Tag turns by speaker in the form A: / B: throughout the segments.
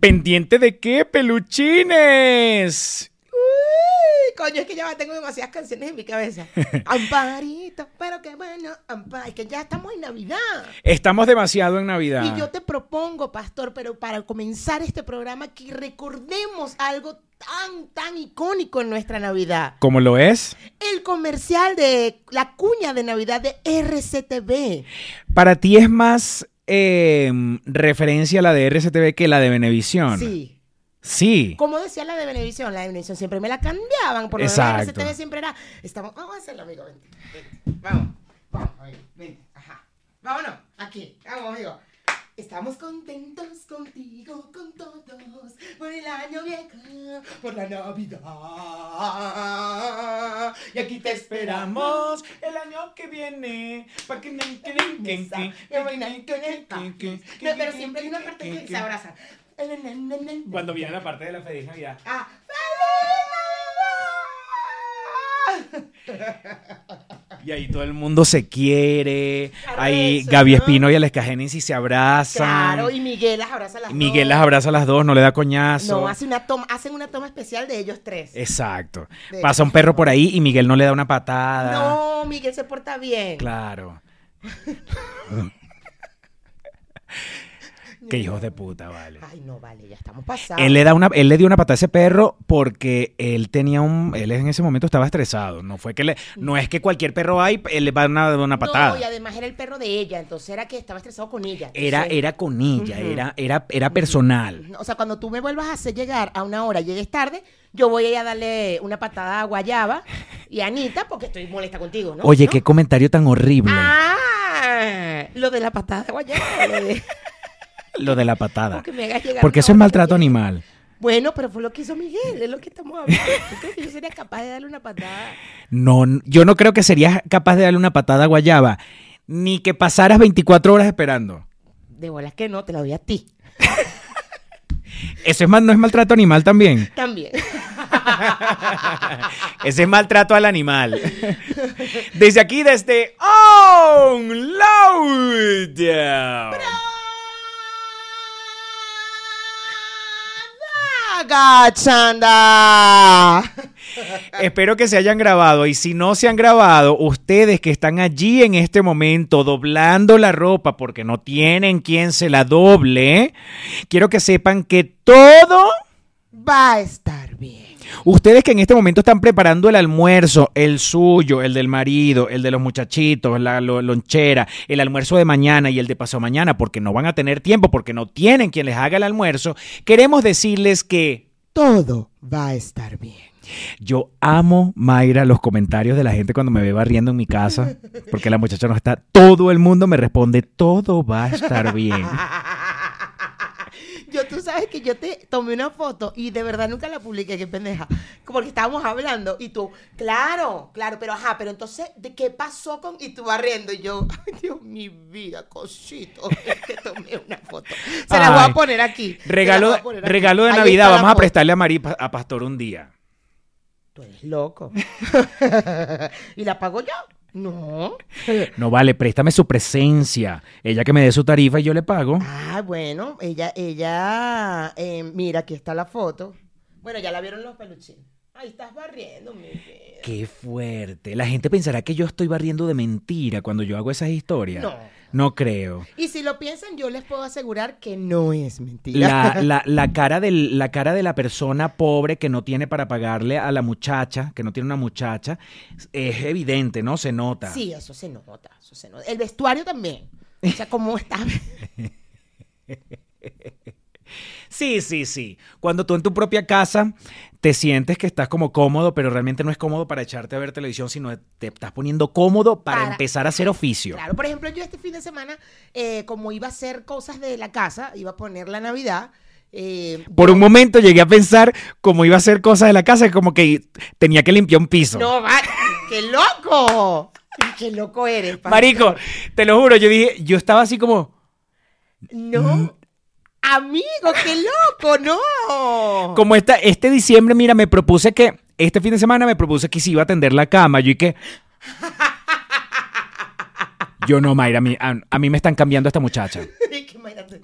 A: ¿Pendiente de qué, peluchines?
B: Uy, coño, es que ya tengo demasiadas canciones en mi cabeza. Amparito, pero qué bueno, Ampar, es que ya estamos en Navidad.
A: Estamos demasiado en Navidad.
B: Y yo te propongo, pastor, pero para comenzar este programa, que recordemos algo tan, tan icónico en nuestra Navidad.
A: ¿Cómo lo es?
B: El comercial de la cuña de Navidad de RCTV.
A: Para ti es más eh, referencia a la de RCTV que la de Venevisión.
B: Sí.
A: Sí.
B: Como decía la de Venevisión, la de Venevisión siempre me la cambiaban. Por lo menos. RCTV siempre era. Estamos, vamos a hacerlo, amigo. Vente, vente. Vamos, vamos, amigo. Vente. Ajá. Vámonos. Aquí. Vamos, amigo. Estamos contentos contigo, con todos, por el año viejo, por la Navidad. Y aquí te esperamos.
A: el año que viene. Pa que
B: No, pero siempre hay una parte que se abraza.
A: Cuando viene la parte de la feliz Navidad.
B: Ah,
A: Y ahí todo el mundo se quiere. Ahí Gaby
B: ¿no?
A: Espino y Alex Génesis se abrazan.
B: Claro, y Miguel las abraza a las
A: Miguel
B: dos.
A: las abraza a las dos, no le da coñazo.
B: No, hace una toma, hacen una toma especial de ellos tres.
A: Exacto.
B: De-
A: Pasa un perro por ahí y Miguel no le da una patada.
B: No, Miguel se porta bien.
A: Claro. Qué hijos de puta, vale.
B: Ay, no, vale, ya estamos pasados.
A: Él le da una, él le dio una patada a ese perro porque él tenía un, él en ese momento estaba estresado. No fue que le, no es que cualquier perro hay, él le va a dar una, una patada.
B: No, y además era el perro de ella, entonces era que estaba estresado con ella.
A: Era,
B: Entonces,
A: era con ella, era, era, era personal.
B: O sea, cuando tú me vuelvas a hacer llegar a una hora y llegues tarde, yo voy a ir a darle una patada a Guayaba y a Anita porque estoy molesta contigo, ¿no?
A: Oye,
B: ¿No?
A: qué comentario tan horrible.
B: Ah, lo de la patada de Guayaba. Lo de-
A: la patada.
B: porque me hagas llegar
A: Porque
B: una
A: eso es maltrato animal.
B: Bueno, pero fue lo que hizo Miguel, es lo que estamos hablando. ¿Tú crees que yo sería capaz de darle una patada?
A: No, yo no creo que serías capaz de darle una patada a Guayaba, ni que pasaras 24 horas esperando.
B: De bolas que no, te la doy a ti.
A: Eso es mal, no es maltrato animal también.
B: También.
A: Ese es maltrato al animal. Desde aquí, desde On Loud.
B: ¡Agachanda!
A: Espero que se hayan grabado y si no se han grabado, ustedes que están allí en este momento doblando la ropa porque no tienen quien se la doble, quiero que sepan que todo,
B: Va a estar.
A: Ustedes que en este momento están preparando el almuerzo, el suyo, el del marido, el de los muchachitos, la lo- lonchera, el almuerzo de mañana y el de pasado mañana porque no van a tener tiempo, porque no tienen quien les haga el almuerzo, queremos decirles que...
B: Todo va a estar bien.
A: Yo amo, Mayra, los comentarios de la gente cuando me ve barriendo en mi casa, porque la muchacha no está. Todo el mundo me responde, todo va a estar bien.
B: Yo, tú sabes que yo te tomé una foto y de verdad nunca la publiqué, qué pendeja. Porque estábamos hablando y tú, claro, claro, pero ajá, pero entonces, ¿de qué pasó con.? Y tú barriendo y yo, ay Dios, mi vida, cosito, es que tomé una foto. Se la voy a poner aquí.
A: Regalo,
B: poner aquí.
A: regalo de
B: Ahí
A: Navidad, vamos a prestarle a Mari a Pastor un día.
B: Tú eres loco. ¿Y la pago yo? No.
A: No vale, préstame su presencia. Ella que me dé su tarifa y yo le pago.
B: Ah, bueno, ella, ella, eh, mira, aquí está la foto. Bueno, ya la vieron los peluchines. Ahí estás barriendo, mi vida.
A: Qué fuerte. La gente pensará que yo estoy barriendo de mentira cuando yo hago esas historias.
B: No.
A: No creo.
B: Y si lo piensan, yo les puedo asegurar que no es mentira.
A: La, la- la cara del- la cara de la persona pobre que no tiene para pagarle a la muchacha, que no tiene una muchacha, es evidente, ¿no? Se nota.
B: Sí, eso se nota, eso se nota. El vestuario también. O sea, cómo está.
A: Sí, sí, sí. Cuando tú en tu propia casa te sientes que estás como cómodo, pero realmente no es cómodo para echarte a ver televisión, sino te estás poniendo cómodo para,
B: Para-
A: empezar a hacer oficio.
B: Claro, por ejemplo, yo este fin de semana, eh, como iba a hacer cosas de la casa, iba a poner la Navidad. eh,
A: Por
B: yo-
A: un momento llegué a pensar cómo iba a hacer cosas de la casa, como que tenía que limpiar un piso.
B: No, va, ¡qué loco! ¡Qué loco eres!
A: Marico, te lo juro, yo dije, yo estaba así como,
B: No. Amigo, qué loco, no.
A: como esta, este diciembre, mira, me propuse que, este fin de semana me propuse que si iba a tender la cama, yo y que... Yo no, Mayra, a mí, a, a mí me están cambiando esta muchacha.
B: Que.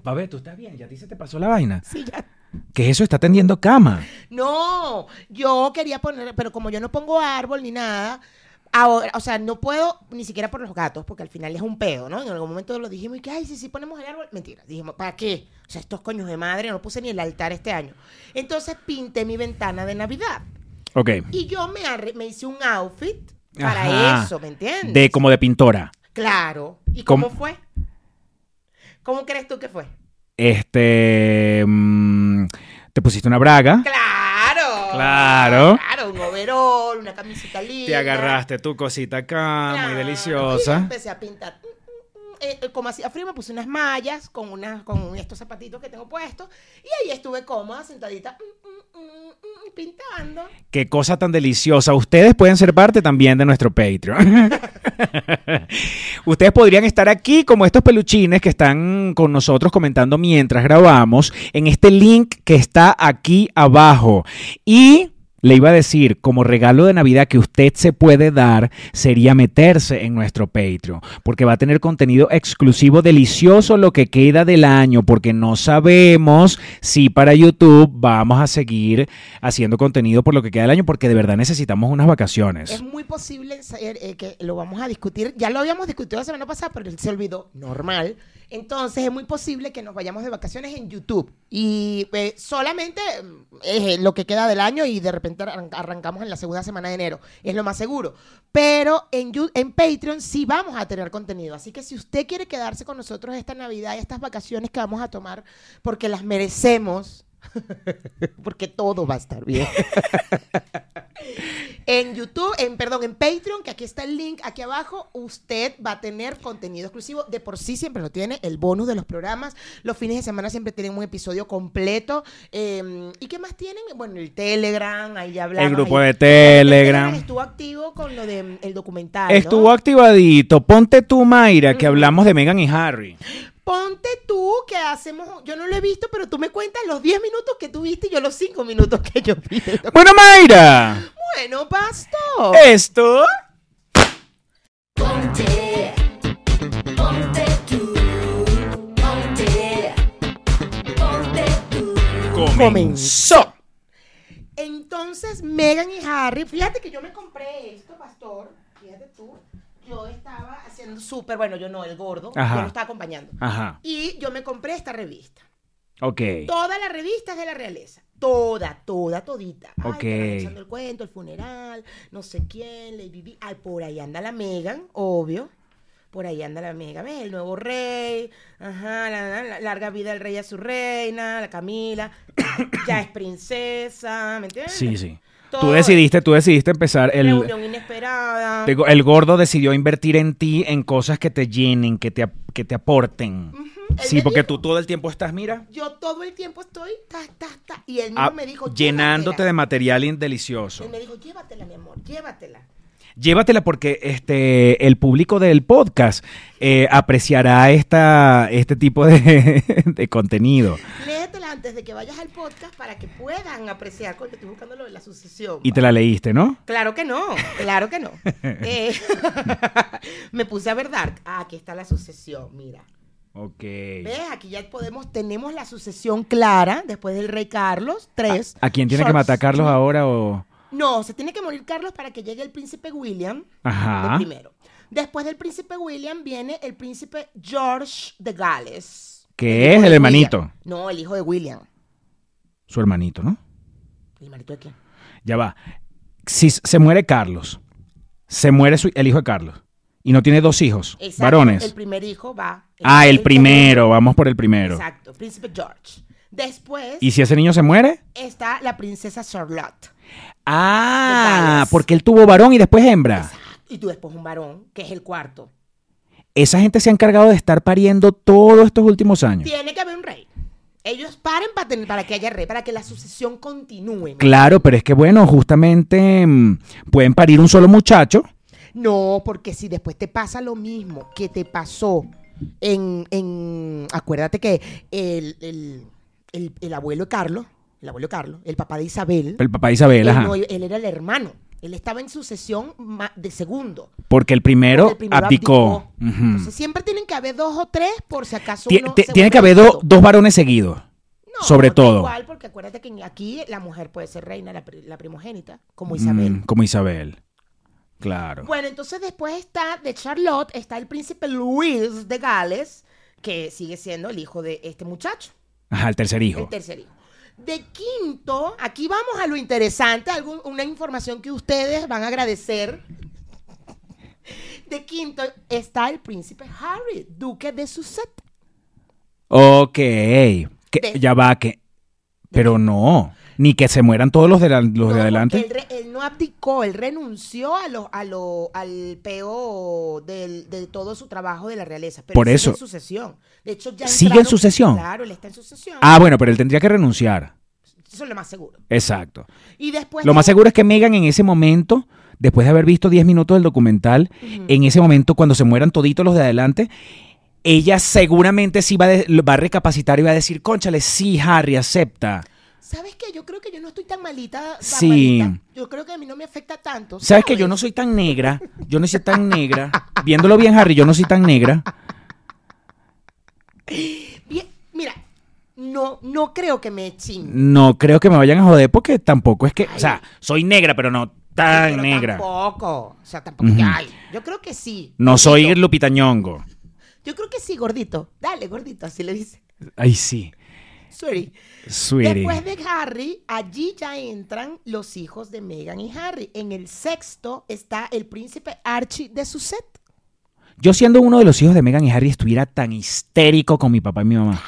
A: Va a ver, tú estás bien, ya a ti se te pasó la vaina.
B: Sí, ya.
A: ¿Qué es eso? Está tendiendo cama.
B: No, yo quería poner, pero como yo no pongo árbol ni nada, ahora, o sea, no puedo ni siquiera por los gatos, porque al final es un pedo, ¿no? En algún momento lo dijimos y que, ay, sí, sí, ponemos el árbol. Mentira, dijimos, ¿para qué? O sea, estos coños de madre, no puse ni el altar este año. Entonces pinté mi ventana de Navidad.
A: Ok.
B: Y yo me, arre- me hice un outfit para
A: Ajá.
B: eso, ¿me entiendes?
A: De como de pintora.
B: Claro. ¿Y
A: ¿Cómo?
B: cómo fue? ¿Cómo crees tú que fue?
A: Este. mm, te pusiste una braga.
B: Claro.
A: Claro.
B: Claro, un overol, una camisita linda.
A: Te agarraste tu cosita acá, muy
B: Claro. Y
A: deliciosa.
B: empecé a pintar. Eh, eh, como hacía frío, me puse unas mallas con, unas, con estos zapatitos que tengo puestos. Y ahí estuve cómoda, sentadita, mm, mm, mm, pintando.
A: Qué cosa tan deliciosa. Ustedes pueden ser parte también de nuestro Patreon. Ustedes podrían estar aquí como estos peluchines que están con nosotros comentando mientras grabamos en este link que está aquí abajo. Y le iba a decir, como regalo de Navidad que usted se puede dar, sería meterse en nuestro Patreon, porque va a tener contenido exclusivo delicioso lo que queda del año, porque no sabemos si para YouTube vamos a seguir haciendo contenido por lo que queda del año, porque de verdad necesitamos unas vacaciones.
B: Es muy posible eh, que lo vamos a discutir. Ya lo habíamos discutido la semana pasada, pero él se olvidó. Normal. Entonces es muy posible que nos vayamos de vacaciones en YouTube. Y eh, solamente es lo que queda del año y de repente arran- arrancamos en la segunda semana de enero. Es lo más seguro. Pero en, en Patreon sí vamos a tener contenido. Así que si usted quiere quedarse con nosotros esta Navidad y estas vacaciones que vamos a tomar, porque las merecemos, porque todo va a estar bien. En YouTube, en perdón, en Patreon, que aquí está el link aquí abajo, usted va a tener contenido exclusivo. De por sí siempre lo tiene, el bonus de los programas. Los fines de semana siempre tienen un episodio completo. Eh, ¿Y qué más tienen? Bueno, el Telegram, ahí ya hablamos.
A: El grupo
B: ahí-
A: de Telegram.
B: Estuvo activo con lo del documental. ¿no?
A: Estuvo activadito. Ponte tú, Mayra, que hablamos de Meghan y Harry.
B: Ponte tú que hacemos, yo no lo he visto, pero tú me cuentas los 10 minutos que tú viste y yo los 5 minutos que yo vi.
A: Bueno, Mayra,
B: Bueno, pastor.
A: esto
C: Ponte, ponte tú, ponte, ponte tú.
A: comenzó.
B: Entonces, Megan y Harry, fíjate que yo me compré esto, pastor. Fíjate tú. Yo estaba haciendo súper, bueno, yo no, el gordo.
A: Ajá.
B: Yo lo estaba acompañando.
A: Ajá,
B: Y yo me compré esta revista.
A: ok.
B: Toda la revista es de la realeza. Toda, toda, todita. Ay,
A: Ok.
B: echando el cuento, el funeral, no sé quién, Lady Di. Ay, por ahí anda la Megan, obvio. Por ahí anda la Megan, ¿ves? El nuevo rey. Ajá, la larga vida del rey a su reina, la Camila. ya es princesa, ¿me entiendes?
A: Sí, sí. Tú
B: Todo.
A: decidiste, tú decidiste empezar el...
B: Reunión inesperada.
A: El gordo decidió invertir en ti en cosas que te llenen, que te, que te aporten. Sí, porque
B: dijo-
A: tú todo el tiempo estás, mira,
B: Yo todo el tiempo estoy, ta, ta, ta. Y él mismo
A: a-
B: me dijo,
A: Ah, llenándote de material delicioso.
B: Él me dijo, llévatela, mi amor, llévatela.
A: Llévatela porque este el público del podcast eh, apreciará esta, este tipo de, de contenido.
B: Léetela antes de que vayas al podcast para que puedan apreciar, porque estoy buscando lo de la sucesión.
A: Y te la leíste, ¿no?
B: Claro que no, claro que no. Eh, me puse a ver Dark. Ah, aquí está la sucesión, mira.
A: Ok.
B: ¿Ves? Aquí ya podemos, tenemos la sucesión clara después del rey Carlos. Tres.
A: ¿A quién tiene que matar Carlos ahora o...?
B: No, se tiene que morir Carlos para que llegue el príncipe William.
A: Ajá.
B: de primero. Después del príncipe William viene el príncipe George de Gales.
A: Que es el hermanito.
B: William. No, el hijo de William.
A: Su hermanito, ¿no?
B: ¿El hermanito de quién?
A: Ya va. Si se muere Carlos, se muere su- el hijo de Carlos y no tiene dos hijos,
B: Exacto,
A: varones.
B: El primer hijo va.
A: ah, el primero, vamos por el primero.
B: Exacto, príncipe George. Después
A: ¿Y si ese niño se muere?
B: está la princesa Charlotte.
A: Ah, porque él tuvo varón y después hembra.
B: Y tú después un varón, que es el cuarto.
A: Esa gente se ha encargado de estar pariendo todos estos últimos años.
B: Tiene que haber un rey. Ellos paren para, tener, para que haya rey, para que la sucesión continúe. ¿no?
A: Claro, pero es que bueno, justamente mm, pueden parir un solo muchacho.
B: No, porque si después te pasa lo mismo que te pasó en. en acuérdate que el, el- el- el abuelo de Carlos, el abuelo Carlos, el papá de Isabel,
A: El papá de Isabel,
B: él,
A: ajá.
B: no- él era el hermano. Él estaba en sucesión de segundo.
A: Porque el primero,
B: Porque el primero
A: abdicó.
B: Entonces siempre tienen que haber dos o tres por si acaso uno se
A: Tiene que haber do- dos varones seguidos.
B: No,
A: sobre todo.
B: Igual, porque acuérdate que aquí la mujer puede ser reina, la, pri- la primogénita, como Isabel.
A: Mm, como Isabel. Claro.
B: Bueno, entonces después está de Charlotte, está el príncipe Luis de Gales, que sigue siendo el hijo de este muchacho,
A: Ajá, el tercer hijo.
B: el tercer hijo. De quinto, aquí vamos a lo interesante, algún- una información que ustedes van a agradecer. De quinto está el príncipe Harry, duque de Sussex.
A: Ok. Que-
B: De-
A: ya va, que. Pero no. Ni que se mueran todos los de, la- los
B: No,
A: de adelante.
B: Él, re- él no abdicó, él renunció a lo, a lo, al peo del- de todo su trabajo de la realeza. Pero
A: Por eso.
B: Sigue en sucesión. De hecho, ya
A: ¿Sigue en sucesión?
B: Claro, él está en sucesión.
A: Ah, bueno, pero él tendría que renunciar.
B: Eso es lo más seguro.
A: Exacto.
B: Y después.
A: Lo más seguro es que Megan en ese momento, después de haber visto 10 minutos del documental, en ese momento, cuando se mueran toditos los de adelante, ella seguramente sí va, a de- va a recapacitar y va a decir, conchale, sí, Harry, acepta.
B: ¿Sabes qué? Yo creo que yo no estoy tan malita. tan
A: Sí.
B: malita. Yo creo que a mí no me afecta tanto.
A: ¿Sabes que yo no soy tan negra? Yo no soy tan negra. Viéndolo bien, Harry, yo no soy tan negra.
B: Bien, mira, no, no creo que me chingue.
A: No creo que me vayan a joder porque tampoco es que, o sea, soy negra, pero no tan
B: Pero
A: negra.
B: Tampoco. O sea, tampoco.
A: Ujú.
B: ay, yo creo que sí.
A: No soy. Lupita Nyong'o.
B: Yo creo que sí, gordito. Dale, gordito, así le dice.
A: Ay, sí. Sweetie.
B: Después de Harry, allí ya entran los hijos de Meghan y Harry. En el sexto está el príncipe Archie de Sussex.
A: Yo siendo uno de los hijos de Meghan y Harry estuviera tan histérico con mi papá y mi mamá.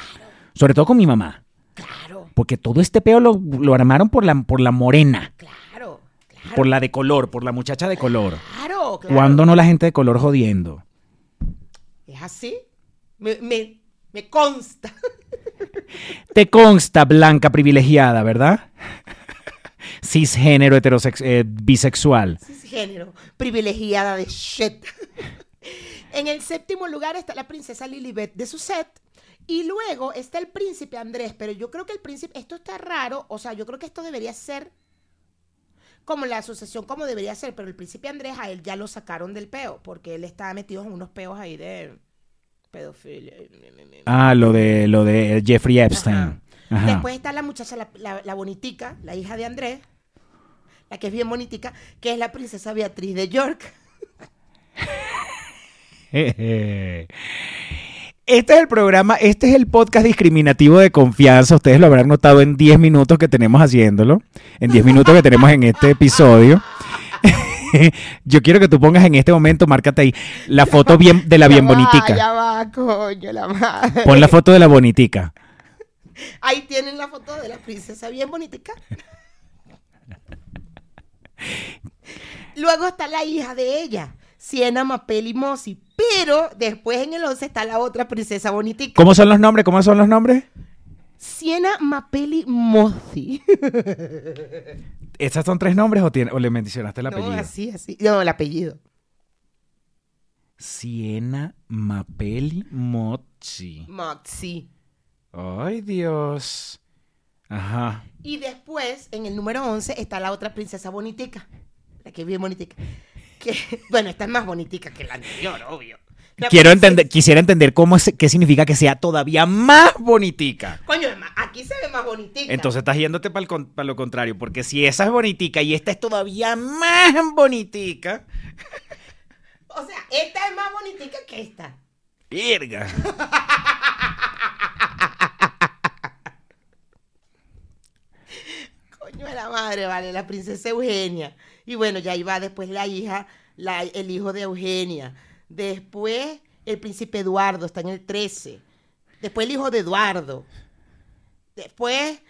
A: Sobre todo con mi mamá.
B: Claro,
A: Porque todo este peo lo, lo armaron por la, por la morena.
B: claro, claro.
A: Por la de color, por la muchacha de color.
B: Claro, claro.
A: ¿Cuándo no la gente de color jodiendo?
B: ¿Es así? Me, me, me consta.
A: Te consta blanca privilegiada, ¿verdad? Cisgénero heterosex eh, bisexual.
B: Género, privilegiada de shit. en el séptimo lugar está la princesa Lilibet de Sussex. Y luego está el príncipe Andrés. Pero yo creo que el príncipe, esto está raro. O sea, yo creo que esto debería ser como la asociación, como debería ser. Pero el príncipe Andrés, a él ya lo sacaron del peo. Porque él está metido en unos peos ahí de pedofilia.
A: Ah, lo de lo de Jeffrey Epstein.
B: Ajá.
A: Ajá.
B: Después está la muchacha, la, la- la bonitica, la hija de Andrés, la que es bien bonitica, que es la princesa Beatriz de York.
A: Este es el programa, este es el podcast discriminativo de confianza. Ustedes lo habrán notado en 10 minutos que tenemos haciéndolo. En 10 minutos que tenemos en este episodio. Yo quiero que tú pongas en este momento, márcate ahí, la foto bien de la bien
B: va,
A: bonitica.
B: Ya va, coño, la madre.
A: Pon la foto de la bonitica.
B: Ahí tienen la foto de la princesa bien bonitica. Luego está la hija de ella, Siena Mapeli Mossi. Pero después en el 11 está la otra princesa bonitica.
A: ¿Cómo son los nombres? ¿Cómo son los nombres?
B: Siena Mapeli.
A: ¿Estos son tres nombres o, tiene- o le mencionaste el
B: No,
A: apellido?
B: así, así. No, el apellido.
A: Siena Mapeli Mochi.
B: Moxie.
A: Ay, Dios. Ajá.
B: Y después, en el número 11, está la otra princesa bonitica. La que es bien bonitica. Que, bueno, esta es más bonitica que la anterior, obvio.
A: Quiero entender, quisiera entender cómo es, qué significa que sea todavía más bonitica.
B: Coño, aquí se ve más bonitica.
A: Entonces estás yéndote para lo contrario, porque si esa es bonitica y esta es todavía más bonitica,
B: O sea, esta es más bonitica que esta.
A: verga.
B: Coño de la madre, vale, la princesa Eugenia. Y bueno, ya iba después la hija, la- el hijo de Eugenia. Después el príncipe Eduardo, está en el 13. Después el hijo de Eduardo. Después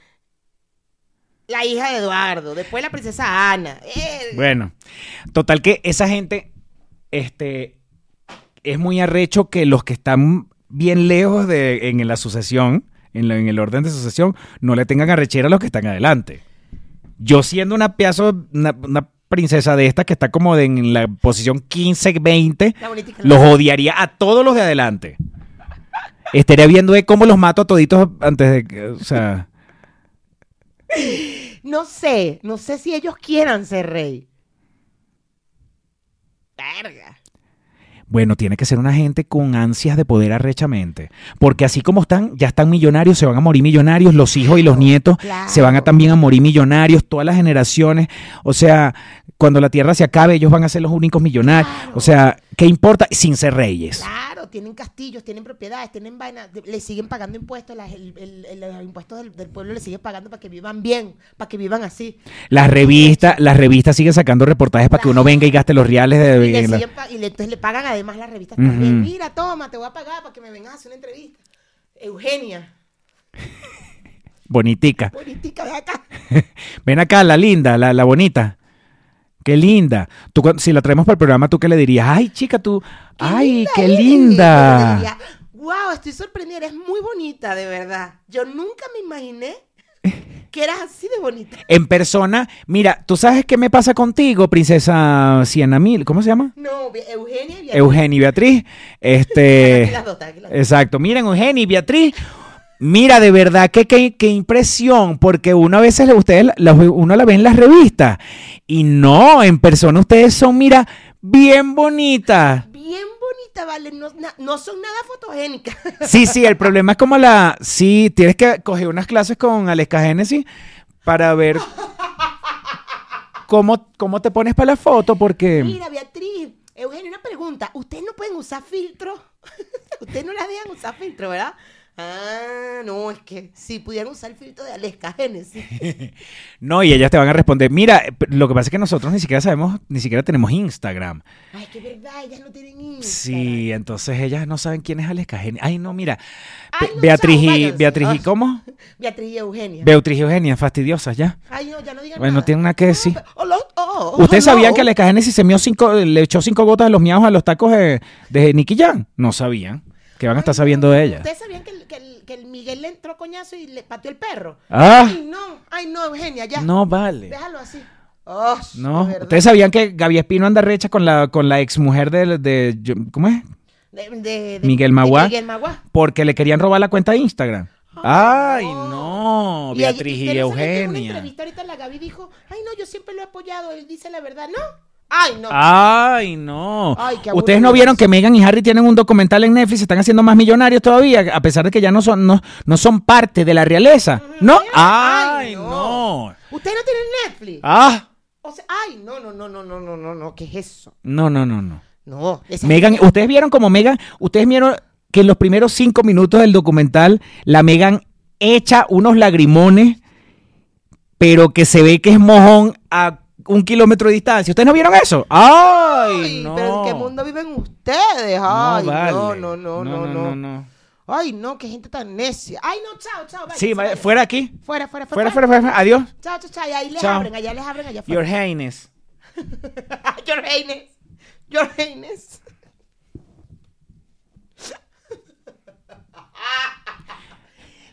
B: la hija de Eduardo. Después la princesa Ana. Eh,
A: Bueno, total que esa gente, este, es muy arrecho que los que están bien lejos de, en la sucesión, en, el orden de sucesión, no le tengan arrechera a los que están adelante. Yo siendo una una princesa de estas que está como de- en la posición 15, 20,
B: La bonitica.
A: los odiaría a todos los de adelante. Estaría viendo de cómo los mato a toditos antes de que, o sea...
B: No sé, no sé si ellos quieran ser rey. Verga.
A: Bueno, tiene que ser una gente con ansias de poder arrechamente. Porque así como están, ya están millonarios, se van a morir millonarios, los hijos y los nietos
B: claro.
A: se van a también a morir millonarios, todas las generaciones. O sea, cuando la tierra se acabe, ellos van a ser los únicos millonarios.
B: Claro.
A: O sea, ¿qué importa? Sin ser reyes.
B: Claro, tienen castillos, tienen propiedades, tienen vainas, le siguen pagando impuestos, las- el- el- el- los impuestos del, del pueblo le siguen pagando para que vivan bien, para que vivan así.
A: Las revistas, las revistas siguen sacando reportajes para que uno venga y gaste los reales de,
B: Y, le siguen y le- entonces le pagan además las revistas también. Mira, toma, te voy a pagar para que me vengas a hacer una entrevista. Eugenia,
A: bonitica.
B: política de acá.
A: Ven acá, la linda, la, la bonita. Qué linda. Tú, si la traemos para el programa, ¿tú qué le dirías? Ay, chica, tú. Ay, qué
B: eres.
A: linda.
B: Diría, wow, estoy sorprendida, eres muy bonita, de verdad. Yo nunca me imaginé que eras así de bonita.
A: En persona, mira, ¿tú sabes qué me pasa contigo, princesa Siena Mil? ¿Cómo se llama?
B: No, Eugenia y Beatriz.
A: Eugenia y Beatriz.
B: Aquí
A: Este.
B: las dos, aquí las dos.
A: Exacto. Miren, Eugenia y Beatriz. Mira, de verdad, que qué, qué impresión, porque uno a veces, ustedes, uno la ve en las revistas y no, en persona ustedes son, mira, bien bonitas.
B: Bien bonita, vale. No, na- no son nada fotogénicas.
A: Sí, sí, el problema es como la, sí, tienes que coger unas clases con Aleska Génesis para ver cómo, cómo te pones para la foto, porque...
B: Mira, Beatriz, Eugenia, una pregunta. ¿Ustedes no pueden usar filtro? Ustedes no las dejan usar filtro, ¿verdad? Ah, no, es que si pudieran usar el filtro de Aleska Génesis.
A: No, y ellas te van a responder, mira, lo que pasa es que nosotros ni siquiera sabemos, ni siquiera tenemos Instagram.
B: Ay, que verdad, ellas no tienen Instagram.
A: Sí, entonces ellas no saben quién es Aleska Génesis. Ay, no, mira,
B: Ay,
A: Be-
B: no,
A: Beatriz
B: chao,
A: y. Beatriz y. ¿cómo?
B: Beatriz y Eugenia.
A: Beatriz y Eugenia, fastidiosas ya.
B: Ay, no, ya no digan
A: Bueno,
B: nada.
A: no tienen nada que decir.
B: Ah, hola, oh,
A: ¿Ustedes sabían que Aleska Génesis se mió cinco, le echó cinco gotas de los miados a los tacos de, de Nicky Jam? No sabían. Que van a estar sabiendo de ella.
B: ¿Ustedes sabían que el, que, el, que el Coñazo y le pateó el perro?
A: Ah,
B: Ay, no, ay, no, Eugenia, ya.
A: no vale.
B: Déjalo así. Oh,
A: No, ustedes sabían que Gaby Espino anda recha con la, con la exmujer de, de, ¿cómo es?
B: De- de- de-
A: Miguel Maguá.
B: Miguel Maguá.
A: Porque le querían robar la cuenta de Instagram. Ay, no,
B: Y
A: Beatriz y,
B: En una
A: Eugenia.
B: entrevista ahorita la Gaby dijo, ay no, yo siempre lo he apoyado, él dice la verdad, ¿no? Ay, no.
A: Ay, no.
B: Ay, qué
A: Ustedes no vieron que Meghan y Harry tienen un documental en Netflix, se están haciendo más millonarios todavía, a pesar de que ya no son, no, no son parte de la realeza. ¿No? Ay,
B: Ay,
A: no.
B: no. Ustedes no tienen Netflix.
A: Ah,
B: O sea, ay, no, no, no, no, no, no, no, no, ¿qué es eso?
A: no, no, no, no.
B: No,
A: Megan, ustedes vieron como Megan, ustedes vieron que en los primeros cinco minutos del documental, la Megan echa unos lagrimones, pero que se ve que es mojón a un kilómetro de distancia. ¿Ustedes no vieron eso? ¡Ay,
B: Ay,
A: no!
B: pero ¿en qué mundo viven ustedes? Ay, no,
A: vale.
B: no, no, no, no,
A: no.
B: Ay, no, qué gente tan necia. Ay, no, chao, chao.
A: Sí, vaya, fuera aquí.
B: Fuera, fuera,
A: Fuera, fuera, fuera. fuera. Adiós.
B: Chao, chao, chao. Y ahí les
A: Chao.
B: abren, allá les abren, allá
A: Your
B: afuera.
A: Highness.
B: Your Highness. Your Highness.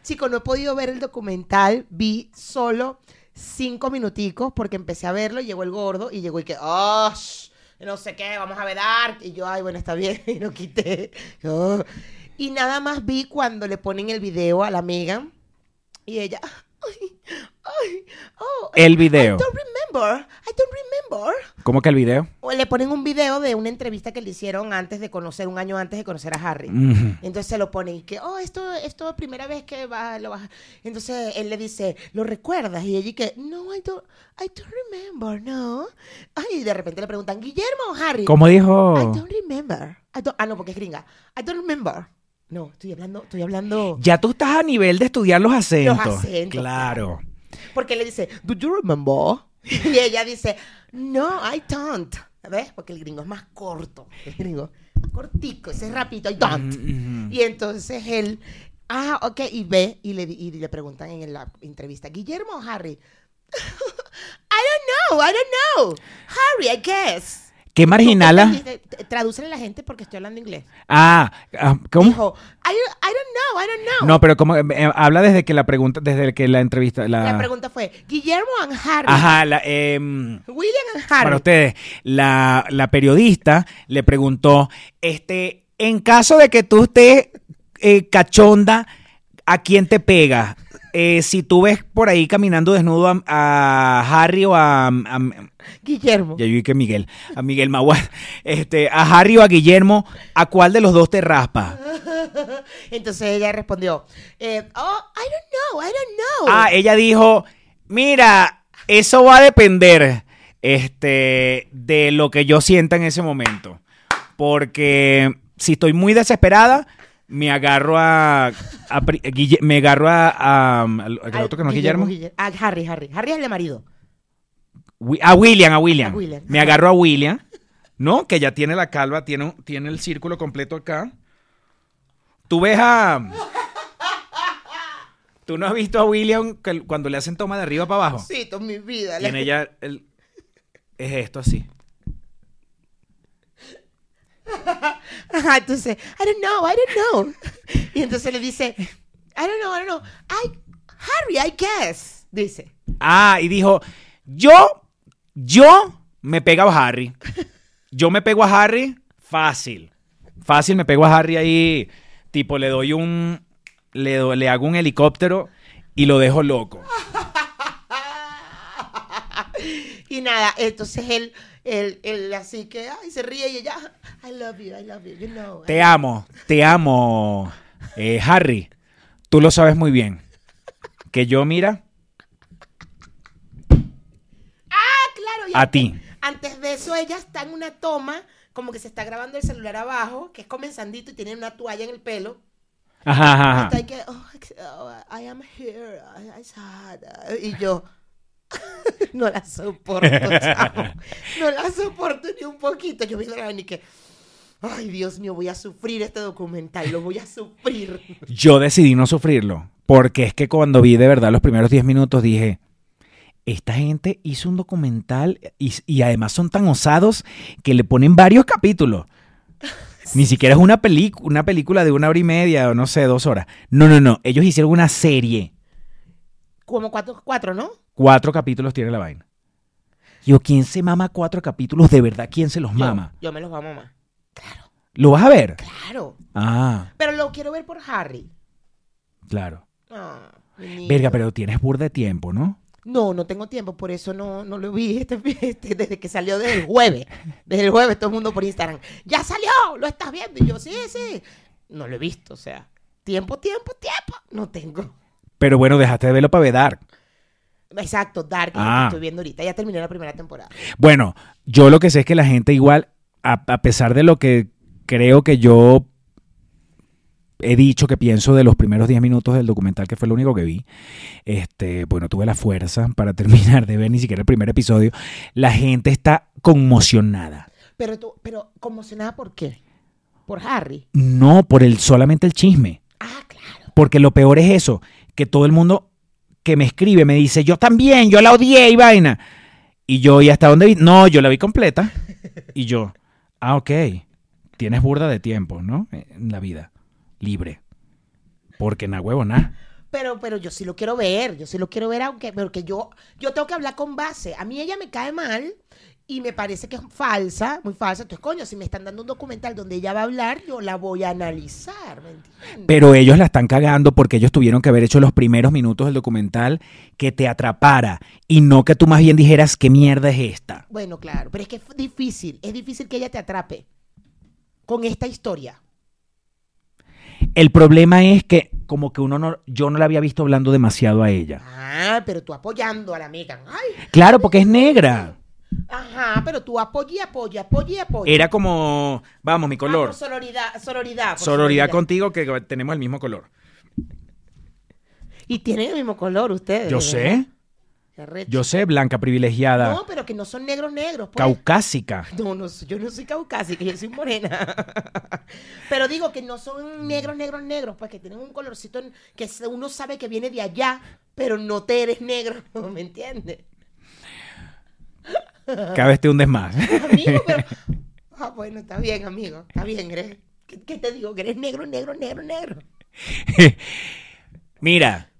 B: Chicos, no he podido ver el documental. Vi solo cinco minuticos porque empecé a verlo. Llegó el gordo y llegó y que, ¡oh! No sé qué, vamos a vedar. Y yo, ay, bueno, está bien. Y lo quité. Y nada más vi cuando le ponen el video a la Megan. Y ella, ay, oh.
A: El video.
B: I don't remember. I don't remember.
A: ¿Cómo que el video?
B: O le ponen un video de una entrevista que le hicieron antes de conocer, un año antes de conocer a Harry. Entonces se lo ponen y que, oh, esto, esto es primera vez que va, lo vas. Entonces él le dice, ¿lo recuerdas? Y ella que, no, I don't, I don't remember, no. Ay, y de repente le preguntan, ¿Guillermo o Harry?
A: ¿Cómo
B: I
A: dijo?
B: don't remember. I don't- ah, no, porque es gringa. I don't remember. No, estoy hablando, estoy hablando.
A: Ya tú estás a nivel de estudiar los acentos.
B: Los acentos,
A: Claro.
B: Porque le dice, ¿do you remember? Y ella dice, no, I don't. ¿Ves? Porque el gringo es más corto. El gringo, cortico, ese es rapidito, I don't. Y entonces él, ah, ok, y ve y le, y le preguntan en la entrevista, ¿Guillermo o Harry? I don't know, I don't know. Harry, I guess.
A: ¿Qué marginala?
B: Tradúcele a la gente porque estoy hablando inglés.
A: Ah, ah, ¿cómo?
B: Dijo, I, don't- I don't know, I don't know.
A: No, pero como eh, habla desde que la pregunta, desde que la entrevista, la,
B: La pregunta fue, Guillermo and Harry.
A: ajá, la, em,
B: William and Harry.
A: para ustedes, la, la periodista le preguntó, este, en caso de que tú estés eh, cachonda, ¿a quién te pega? Eh, si tú ves por ahí caminando desnudo a, a Harry o a, a-
B: Guillermo.
A: ya yo vi que Miguel, a Miguel Maguad, este, a Harry o a Guillermo, ¿a cuál de los dos te raspa?
B: Entonces ella respondió, eh, oh, I don't know, I don't know.
A: Ah, ella dijo, mira, eso va a depender este, de lo que yo sienta en ese momento. Porque si estoy muy desesperada, me agarro a, a Pri- Guille- me agarro a, a- al- al
B: Al-
A: otro que no es Guillermo.
B: Guille- A Harry, Harry. Harry es el de marido.
A: Wi- A William, a William.
B: A William.
A: Me agarro a William, ¿no? Que ya tiene la calva, tiene, tiene el círculo completo acá. Tú ves a... ¿Tú no has visto a William que cuando le hacen toma de arriba para abajo?
B: Sí, toda mi vida.
A: Tiene ya el... Es esto así.
B: Ajá, entonces, I don't know, I don't know. Y entonces le dice, I don't know, I don't know. I, Harry, I guess. Dice.
A: Ah, y dijo, yo, yo me pego a Harry. Yo me pego a Harry fácil. Fácil me pego a Harry ahí, tipo le doy un, le, do- le hago un helicóptero y lo dejo loco.
B: Y nada, entonces él, él, él así que, ay, se ríe y ella, I love you, I love you, you know.
A: Te amo, te amo, eh, Harry. Tú lo sabes muy bien. Que yo, mira,
B: Ah, claro.
A: a ti.
B: Antes de eso, ella está en una toma, como que se está grabando el celular abajo, que es comenzandito y tiene una toalla en el pelo.
A: Ajá, ajá,
B: que, oh, oh, I am here, I, I sad. Y yo, no la soporto. No la soporto ni un poquito. Yo vi la y que, ay, Dios mío, voy a sufrir este documental, lo voy a sufrir.
A: Yo decidí no sufrirlo, porque es que cuando vi de verdad los primeros 10 minutos dije, esta gente hizo un documental y, y además son tan osados que le ponen varios capítulos. Ni siquiera es una, una película de una hora y media o no sé, dos horas. No, no, no. Ellos hicieron una serie.
B: Como cuatro, cuatro, ¿no?
A: Cuatro capítulos tiene la vaina. Yo, ¿quién se mama cuatro capítulos? De verdad, ¿quién se los
B: Yo-
A: mama?
B: Yo, me los voy a mamar.
A: ¿Lo vas a ver?
B: Claro.
A: Ah,
B: Pero lo quiero ver por Harry.
A: claro.
B: Ah.
A: Verga, pero tienes burda de tiempo, ¿no?
B: No, no tengo tiempo, por eso no, no lo vi este, este, desde que salió desde el jueves. Desde el jueves todo el mundo por Instagram. ¡Ya salió! ¿Lo estás viendo? Y yo, sí, sí. No lo he visto, o sea. Tiempo, tiempo, tiempo. No tengo.
A: Pero bueno, dejaste de verlo para vedar.
B: Exacto, Dark, lo que
A: Ah.
B: estoy viendo ahorita. Ya terminé la primera temporada.
A: Bueno, yo lo que sé es que la gente igual, a, a pesar de lo que creo que yo he dicho que pienso de los primeros 10 minutos del documental, que fue lo único que vi, este, bueno, tuve la fuerza para terminar de ver ni siquiera el primer episodio, la gente está conmocionada.
B: Pero tú, pero conmocionada por qué? Por Harry.
A: No por el solamente el chisme,
B: Ah, claro.
A: porque lo peor es eso, que todo el mundo que me escribe me dice, yo también, yo la odié y vaina. Y yo, ¿y hasta dónde vi? No, yo la vi completa. Y yo, ah, ok, tienes burda de tiempo, ¿no? En la vida, libre. Porque na huevo, na.
B: Pero, pero yo sí lo quiero ver, yo sí lo quiero ver, aunque, porque yo, yo tengo que hablar con base. A mí ella me cae mal y me parece que es falsa, muy falsa. Entonces, coño, si me están dando un documental donde ella va a hablar, yo la voy a analizar, ¿me entiendes?
A: Pero ellos la están cagando porque ellos tuvieron que haber hecho los primeros minutos del documental que te atrapara y no que tú más bien dijeras qué mierda es esta.
B: Bueno, claro, pero es que es difícil, es difícil que ella te atrape con esta historia.
A: El problema es que como que uno no, yo no la había visto hablando demasiado a ella.
B: Ah, pero tú apoyando a la amiga. Ay,
A: Claro, porque es negra.
B: Ajá, pero tú apoya y apoya, apoya y apoya.
A: Era como, vamos, mi
B: Ah,
A: color.
B: por sororidad, sororidad. por
A: Sororidad contigo que tenemos el mismo color.
B: Y tienen el mismo color ustedes.
A: Yo
B: ¿verdad?
A: sé, yo sé, blanca privilegiada,
B: No, pero que no son negros negros. Pues.
A: caucásica.
B: No, no, yo no soy caucásica, yo soy morena. pero digo que no son negros, negros, negros, pues que tienen un colorcito que uno sabe que viene de allá, pero no te eres negro, ¿me entiendes?
A: Cada vez te hundes más.
B: Amigo, pero... Ah, bueno, está bien, amigo, está bien, eres... ¿Qué, qué te digo? Que eres negro, negro, negro, negro.
A: Mira,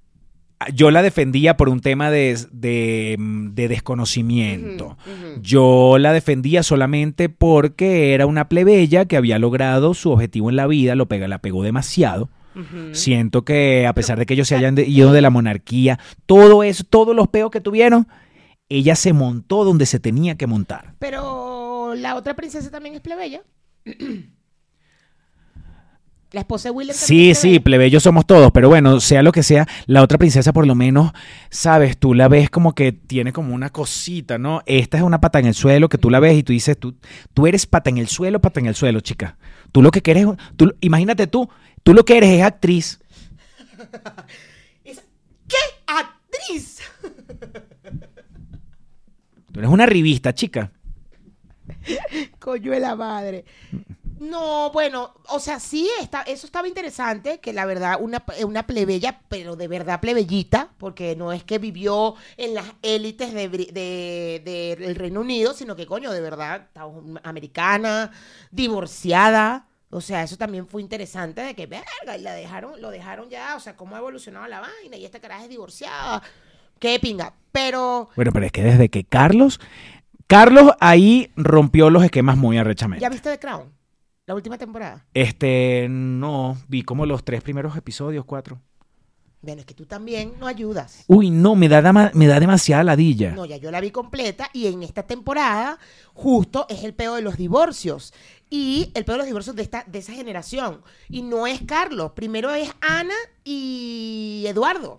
A: yo la defendía por un tema de, de- de desconocimiento. Yo la defendía solamente porque era una plebeya que había logrado su objetivo en la vida, lo pega, la pegó demasiado. Siento que a pesar de que ellos se hayan ido de la monarquía, todo eso, todos los peos que tuvieron, ella se montó donde se tenía que montar.
B: Pero la otra princesa también es plebeya. La esposa de William
A: Sí,
B: es
A: sí, plebeyos somos todos, pero bueno, sea lo que sea, la otra princesa por lo menos, sabes, tú la ves como que tiene como una cosita, ¿no? Esta es una pata en el suelo que tú la ves y tú dices, tú, tú eres pata en el suelo, pata en el suelo, chica. Tú lo que quieres, tú, imagínate tú, tú lo que eres es actriz.
B: ¿Qué actriz?
A: Tú eres una revista, chica.
B: Coño de la madre. No, bueno, o sea, sí, está, eso estaba interesante, que la verdad, una, una plebeya, pero de verdad plebeyita, porque no es que vivió en las élites de, Bri- de- de- del Reino Unido, sino que, coño, de verdad, americana, divorciada. O sea, eso también fue interesante de que, verga, y la dejaron, lo dejaron ya, o sea, cómo ha evolucionado la vaina, y esta caraja es divorciada. Qué pinga. Pero,
A: Bueno, pero es que desde que Carlos, Carlos ahí rompió los esquemas muy arrechamente.
B: ¿ya viste The Crown? La última temporada.
A: Este, no, vi como los tres primeros episodios, cuatro.
B: Bueno, es que tú también no ayudas.
A: Uy, no, me da, dama- me da demasiada ladilla.
B: No, ya yo la vi completa y en esta temporada justo es el peo de los divorcios. Y el peo de los divorcios de, esta, de esa generación. Y no es Carlos. Primero es Ana y Eduardo.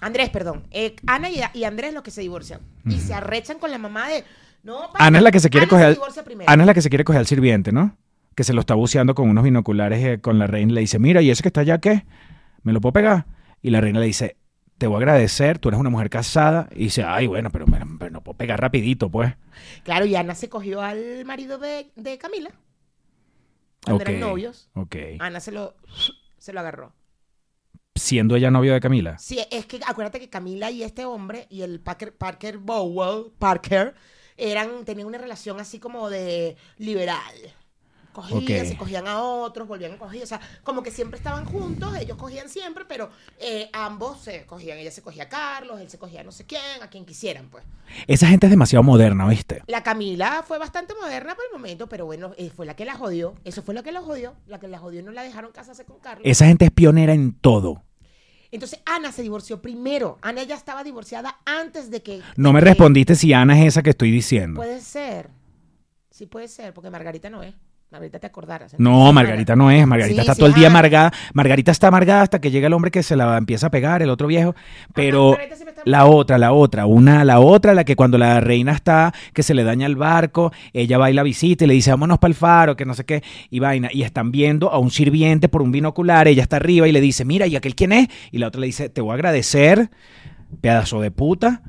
B: Andrés, perdón. Eh, Ana y, y Andrés los que se divorcian. Y se arrechan con la mamá de... No,
A: Ana es la que se quiere
B: Ana
A: coger al-
B: divorcia primero.
A: Ana es la que se quiere coger al sirviente, ¿no? Que se lo está buceando con unos binoculares eh, con la reina. Le dice, mira, ¿y ese que está allá qué? ¿Me lo puedo pegar? Y la reina le dice, te voy a agradecer, tú eres una mujer casada. Y dice, ay, bueno, pero, me- pero no puedo pegar rapidito, pues.
B: Claro, y Ana se cogió al marido de, de Camila. Cuando
A: Ok,
B: eran novios.
A: Ok.
B: Ana se lo, se lo agarró.
A: Siendo ella novio de Camila.
B: Sí, es que acuérdate que Camila y este hombre y el Parker, Parker Bowell, Parker, eran, tenían una relación así como de liberal. Cogían, se cogían a otros, volvían a coger, o sea, como que siempre estaban juntos, ellos cogían siempre, pero eh, ambos se cogían, ella se cogía a Carlos, él se cogía a no sé quién, a quien quisieran, pues.
A: Esa gente es demasiado moderna, ¿viste?
B: La Camila fue bastante moderna por el momento, pero bueno, eh, fue la que la jodió, eso fue lo que la jodió, la que la jodió no la dejaron casarse con Carlos.
A: Esa gente es pionera en todo.
B: Entonces Ana se divorció primero, Ana ya estaba divorciada antes de que...
A: No me respondiste si Ana es esa que estoy diciendo.
B: Puede ser. Sí puede ser, porque Margarita no es. Margarita te acordaras.
A: No, Margarita no es. Margarita
B: Sí,
A: está
B: sí,
A: todo el día amargada. Margarita está amargada hasta que llega el hombre que se la empieza a pegar, el otro viejo. Pero la otra, la otra, una, la otra, la que cuando la reina está, que se le daña el barco, ella va y la visita y le dice, vámonos para el faro, que no sé qué, y vaina. Y están viendo a un sirviente por un binocular, ella está arriba y le dice, mira, ¿y aquel quién es? Y la otra le dice, te voy a agradecer, pedazo de puta,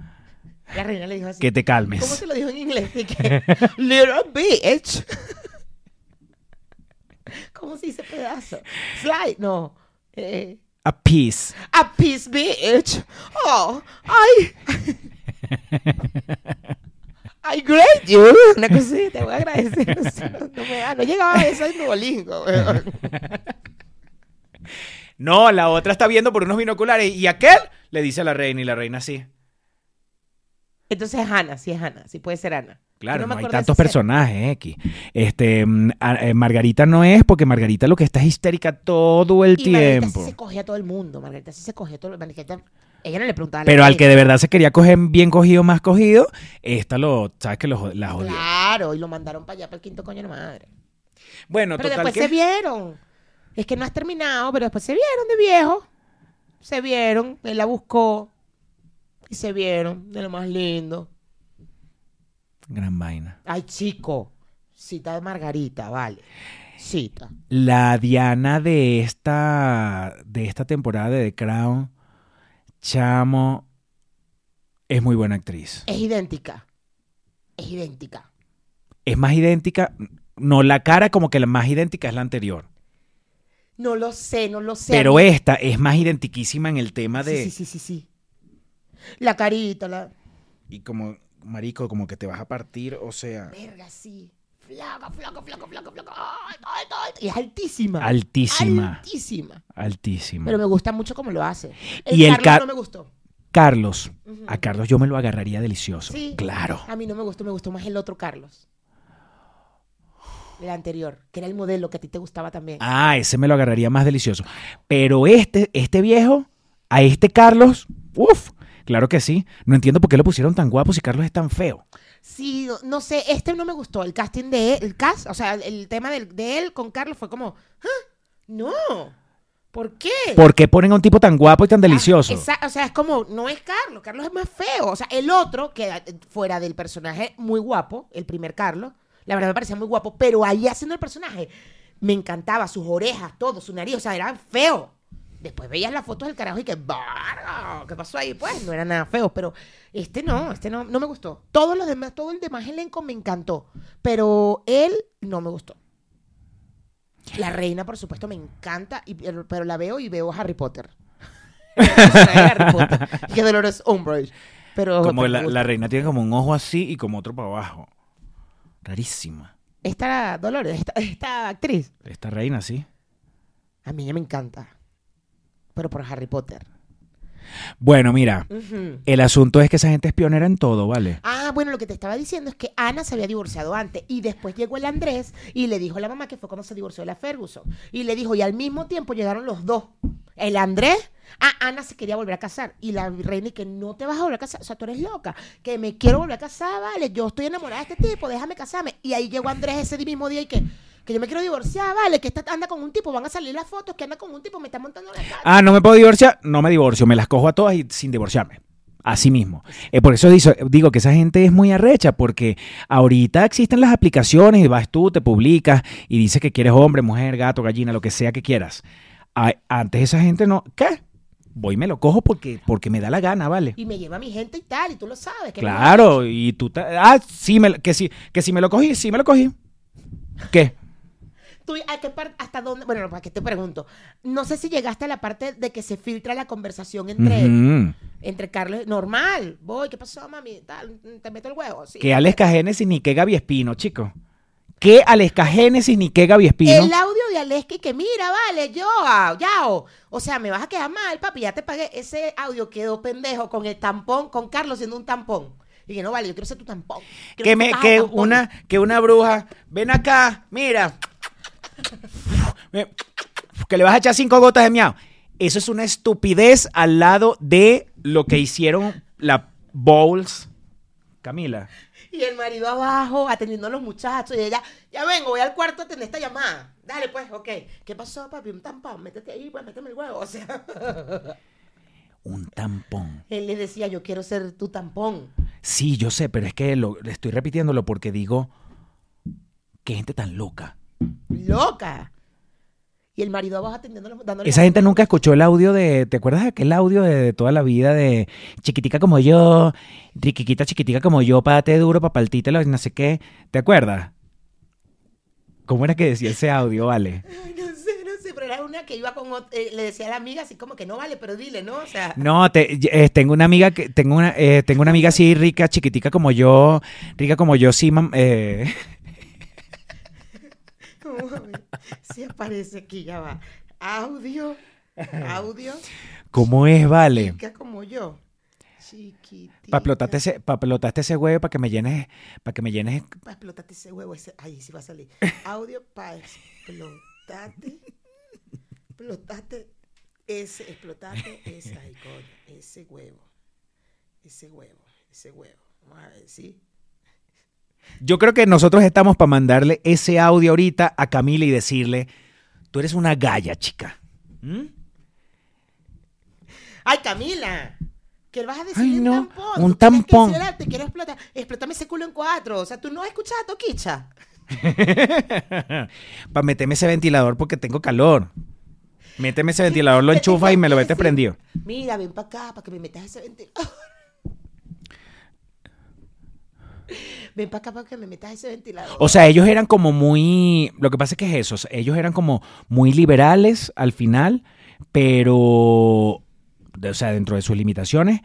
B: La reina le dijo así.
A: que te calmes.
B: ¿Cómo se lo dijo en inglés? Little bitch. ¿Cómo se dice pedazo? Slide, no. Eh,
A: A peace.
B: a piece bitch. Oh, ay. I grade you. Una así, te voy a agradecer. No, me da, llegaba a eso en Duolingo.
A: No, la otra está viendo por unos binoculares y aquel le dice a la reina y la reina sí.
B: Entonces es Ana, sí es Ana, sí puede ser Ana.
A: Claro, no,
B: me
A: hay tantos personajes, X. Este, mm, eh, Margarita no es porque Margarita lo que está es histérica todo el
B: Y Margarita
A: tiempo.
B: sí se cogía a todo el mundo. Margarita sí se cogía a todo el Margarita, ella no le preguntaba
A: Pero al que de verdad se quería coger bien cogido, más cogido, esta lo, sabes que lo, la jodió.
B: Claro, y lo mandaron para allá, para el quinto coño de la madre.
A: Bueno,
B: Pero
A: total
B: después
A: que...
B: se vieron. Es que no has terminado, pero después se vieron de viejo. Se vieron, él la buscó. Y se vieron de lo más lindo.
A: Gran vaina.
B: Ay, chico. Cita de Margarita, vale. Cita.
A: La Diana de esta, de esta temporada de The Crown, chamo, es muy buena actriz.
B: Es idéntica. Es idéntica.
A: Es más idéntica, no, la cara como que la más idéntica es la anterior.
B: No lo sé, no lo sé.
A: Pero esta es más identiquísima en el tema de...
B: Sí, sí, sí, sí, sí. La carita, la...
A: Y como, marico, como que te vas a partir, o sea...
B: Verga, sí. Flaca, flaca, flaca, flaca, flaca. Y es altísima.
A: Altísima.
B: Altísima.
A: Altísima.
B: Pero me gusta mucho cómo lo hace. El
A: Y el
B: Carlos
A: Car-
B: no me gustó.
A: Carlos. A Carlos yo me lo agarraría delicioso.
B: Sí.
A: Claro.
B: A mí no me gustó, me gustó más el otro Carlos. El anterior, que era el modelo que a ti te gustaba también.
A: Ah, ese me lo agarraría más delicioso. Pero este, este viejo, a este Carlos, uff, claro que sí. No entiendo por qué lo pusieron tan guapo si Carlos es tan feo.
B: Sí, no, sé, este no me gustó. El casting de él, el cast, o sea, el tema de, él con Carlos fue como, "Ah, no, ¿por qué?
A: ¿Por qué ponen a un tipo tan guapo y tan delicioso?
B: Esa- o sea, es como, no es Carlos, Carlos es más feo. O sea, el otro, que eh, fuera del personaje muy guapo, el primer Carlos, la verdad me parecía muy guapo, pero ahí haciendo el personaje, me encantaba, sus orejas, todo, su nariz, o sea, era feo. Después veías las fotos del carajo y que, ¡barga! ¿Qué pasó ahí? Pues no era nada feo, pero este no, este no, no me gustó. Todos los demás, todo el demás elenco me encantó, pero él no me gustó. La reina, por supuesto, me encanta, y, pero, la veo y veo Harry Potter. Harry Potter. Y que Dolores Umbridge. Pero
A: Como la, reina tiene como un ojo así y como otro para abajo. Rarísima.
B: Esta Dolores, esta, esta actriz,
A: Esta reina, sí.
B: a mí ella me encanta. Pero por Harry Potter.
A: Bueno, mira, el asunto es que esa gente es pionera en todo, ¿vale?
B: Ah, bueno, lo que te estaba diciendo es que Ana se había divorciado antes y después llegó el Andrés y le dijo a la mamá que fue cuando se divorció de la Ferguson. Y le dijo, y al mismo tiempo llegaron los dos. El Andrés, ah, Ana se quería volver a casar y la reina y que no te vas a volver a casar, o sea, tú eres loca, que me quiero volver a casar, vale, yo estoy enamorada de este tipo, déjame casarme. Y ahí llegó Andrés ese mismo día y que, que yo me quiero divorciar, vale, que esta anda con un tipo, van a salir las fotos, que anda con un tipo, me está montando la cara.
A: Ah, no me puedo divorciar, no me divorcio, me las cojo a todas y sin divorciarme. Así mismo. Eh, por eso digo, digo que esa gente es muy arrecha, porque ahorita existen las aplicaciones y vas tú, te publicas y dices que quieres hombre, mujer, gato, gallina, lo que sea que quieras. A- antes esa gente no. ¿Qué? Voy y me lo cojo porque, porque me da la gana, ¿vale?
B: Y me lleva a mi gente y tal, y tú lo sabes. que
A: Claro, y tú. Ah, sí, me, que, sí, que si me lo cogí, sí me lo cogí. ¿Qué?
B: ¿Tú a qué par- hasta dónde? Bueno, para que te pregunto. No sé si llegaste a la parte de que se filtra la conversación entre,
A: Ujú.
B: entre Carlos. Normal. Voy, ¿qué pasó, mami? Tal, te meto el huevo. Sí.
A: Que Alex Génesis ni que Gaby Espino, chico. Que Alex Génesis ni que Gaby Espino.
B: El audio de Aleski que mira, vale, yo, ah, yao. O sea, me vas a quedar mal, papi, ya te pagué. Ese audio quedó pendejo con el tampón, con Carlos siendo un tampón. Y que no, vale, yo quiero ser tu tampón. Quiero
A: que me que una que una bruja ven acá mira que le vas a echar cinco gotas de miau eso es una estupidez al lado de lo que hicieron la Bowles Camila
B: Y el marido abajo atendiendo a los muchachos. Y ella, ya vengo, voy al cuarto a atender esta llamada. Dale, pues, ok. ¿Qué pasó, papi? Un tampón, métete ahí, pues, méteme el huevo. O sea,
A: un tampón
B: él le decía, yo quiero ser tu tampón.
A: sí yo sé pero es que lo, estoy repitiéndolo porque digo qué gente tan loca
B: Loca. Y el marido abajo atendiendo, dándole
A: Esa gente nunca escuchó el audio de. ¿Te acuerdas de aquel audio de, de toda la vida de chiquitica como yo, riquiquita chiquitica como yo, pate duro, papaltítelo, no sé qué? ¿Te acuerdas? ¿Cómo era que decía ese audio, vale?
B: Ay, no sé, no sé, pero era una que iba con eh, le decía a la amiga así como que no vale, pero dile, ¿no? O sea,
A: No, te- eh, tengo una amiga que tengo una eh, tengo una amiga así rica, chiquitica como yo, rica como yo, sí, mam- eh,
B: sí aparece aquí, ya va. Audio, audio,
A: ¿cómo es, vale?
B: chica como yo. Chiquitita.
A: Para explotarte ese, ese huevo, para que me llenes, para que me llenes
B: Para explotarte ese huevo, ese, ahí sí va a salir. Audio para explotarte. Explotarte ese, explotarte ese, ay, coño, ese huevo. Ese huevo, ese huevo. Vamos a ver, ¿sí?
A: Yo creo que nosotros estamos para mandarle ese audio ahorita a Camila y decirle, tú eres una galla, chica. ¿Mm?
B: ¡Ay, Camila! ¿Qué le vas a decir
A: Ay,
B: un
A: no,
B: tampón?
A: un
B: tienes que
A: tampón.
B: decirle, Te quiero explotar. Explótame ese culo en cuatro. O sea, tú no escuchas a Toquicha.
A: para meterme ese ventilador porque tengo calor. Méteme ese ventilador, lo enchufas y me lo metes prendido.
B: Mira, ven para acá para que me metas ese ventilador. ven para acá para que me metas ese ventilador.
A: O sea, ellos eran como muy... Lo que pasa es que es eso. Ellos eran como muy liberales al final, pero... O sea, dentro de sus limitaciones,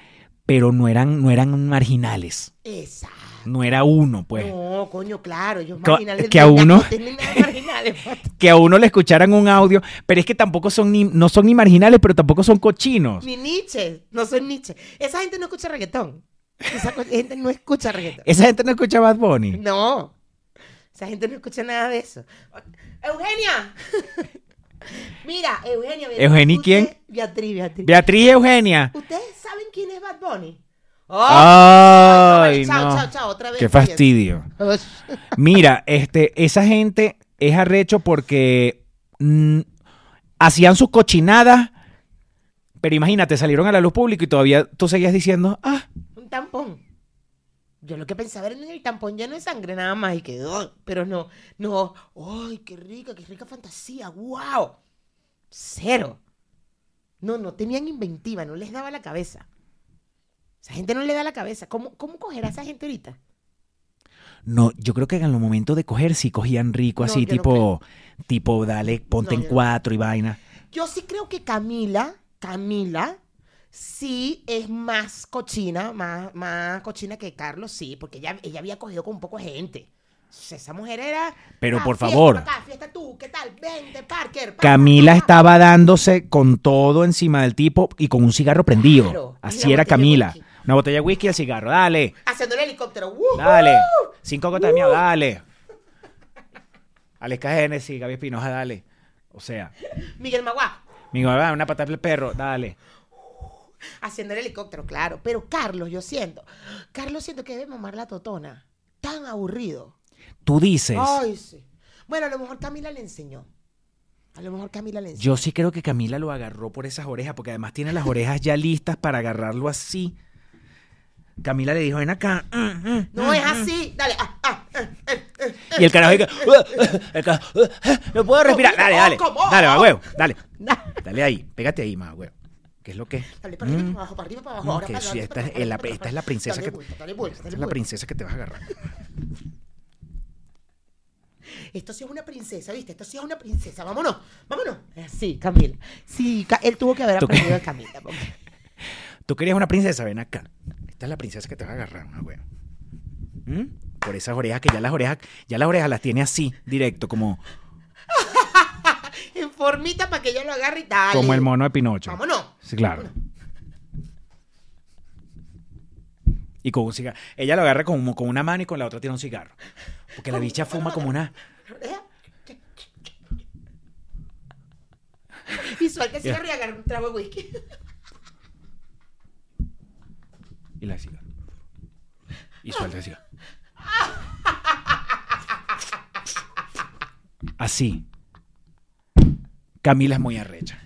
A: pero no eran, no eran marginales.
B: Exacto.
A: No era uno, pues.
B: No, coño, claro, ellos marginales.
A: que a
B: no
A: uno-
B: marginales.
A: Que a uno le escucharan un audio, pero es que tampoco son ni, no son ni marginales, pero tampoco son cochinos.
B: Ni Nietzsche, no soy Nietzsche. Esa gente no escucha reggaetón. Esa gente no escucha reggaetón.
A: Esa gente no escucha Bad Bunny.
B: No. Esa gente no escucha nada de eso. Eugenia. Mira, Eugenia. Beatriz,
A: ¿Eugenia quién?
B: Beatriz, Beatriz.
A: Beatriz Eugenia.
B: ¿Ustedes saben quién es Bad Bunny?
A: Ay,
B: chao,
A: no.
B: chao, chao, otra vez.
A: Qué fastidio. Mira, este, esa gente es arrecho porque mm, hacían sus cochinadas, pero imagínate, salieron a la luz pública y todavía tú seguías diciendo, ah,
B: tampón. Yo lo que pensaba era en el tampón lleno de sangre nada más y quedó. Pero no, no. ¡Ay, qué rica, qué rica fantasía! ¡Wow! Cero. No, no tenían inventiva, no les daba la cabeza. Esa gente no le da la cabeza. ¿Cómo, cómo cogerá esa gente ahorita?
A: no, yo creo que en los momentos de coger sí cogían rico,
B: No,
A: así
B: no
A: tipo, tipo, dale, ponte
B: No,
A: en cuatro y vaina.
B: Yo sí creo que Camila, Camila, sí es más cochina, más, más cochina que Carlos, sí, porque ella, ella había cogido con un poco de gente. Esa mujer era.
A: Pero
B: ah,
A: por
B: fiesta
A: favor.
B: pa' acá, fiesta tú, ¿qué tal? Vente, Parker. pa,
A: Camila
B: pa, pa.
A: estaba dándose con todo encima del tipo y con un cigarro prendido.
B: Claro,
A: Así era Camila. Una botella de whisky y el cigarro. Dale,
B: Haciendo el helicóptero. ¡Woo!
A: dale. Cinco gotas de miau, dale. Alex Genesis, Gaby Espinoja, dale. O sea,
B: Miguel Maguá.
A: mi mamá, una patada del perro, dale.
B: Haciendo el helicóptero, claro. Pero Carlos, yo siento. Carlos siento que debe mamar la totona. Tan aburrido.
A: Tú dices.
B: Ay, sí. Bueno, a lo mejor Camila le enseñó. A lo mejor Camila le enseñó.
A: Yo sí creo que Camila lo agarró por esas orejas, porque además tiene las orejas ya listas para agarrarlo así. Camila le dijo, ven acá. mm, mm,
B: No es así. Dale. Ah, ah, ah, ah.
A: Y el carajo dice, el carajo, no puedo respirar. Dale, dale. Dale, va, huevo. Dale. Dale ahí. Pégate ahí, más, huevo. ¿Qué es lo que?
B: Dale para arriba,
A: Mm.
B: para abajo, para arriba, para abajo.
A: No,
B: Ahora
A: que
B: para
A: sí,
B: adelante,
A: esta
B: para
A: es la-
B: adelante,
A: esta es la
B: para
A: princesa que-
B: Dale vuelta, dale vuelta,
A: Esta es la princesa que te vas a agarrar.
B: Esto sí es una princesa, ¿viste? Esto sí es una princesa. Vámonos, vámonos. Sí, Camila. Sí, él tuvo que haber aprendido de Camila. porque-
A: Tú querías una princesa, ven acá. Esta es la princesa que te vas a agarrar, más huevo. ¿Mm? Por esas orejas que ya las orejas, ya las orejas las tiene así, directo, como,
B: En formita para que ella lo agarre y dale.
A: como el mono de Pinocho.
B: Vámonos.
A: Sí, claro. Y con un cigarro. Ella lo agarra con, con una mano y con la otra tiene un cigarro. Porque la bicha fuma como una.
B: Y suelta el cigarro y agarra un trago de whisky.
A: Y la cigarro. Y suelta el cigarro. Así. Camila es muy arrecha.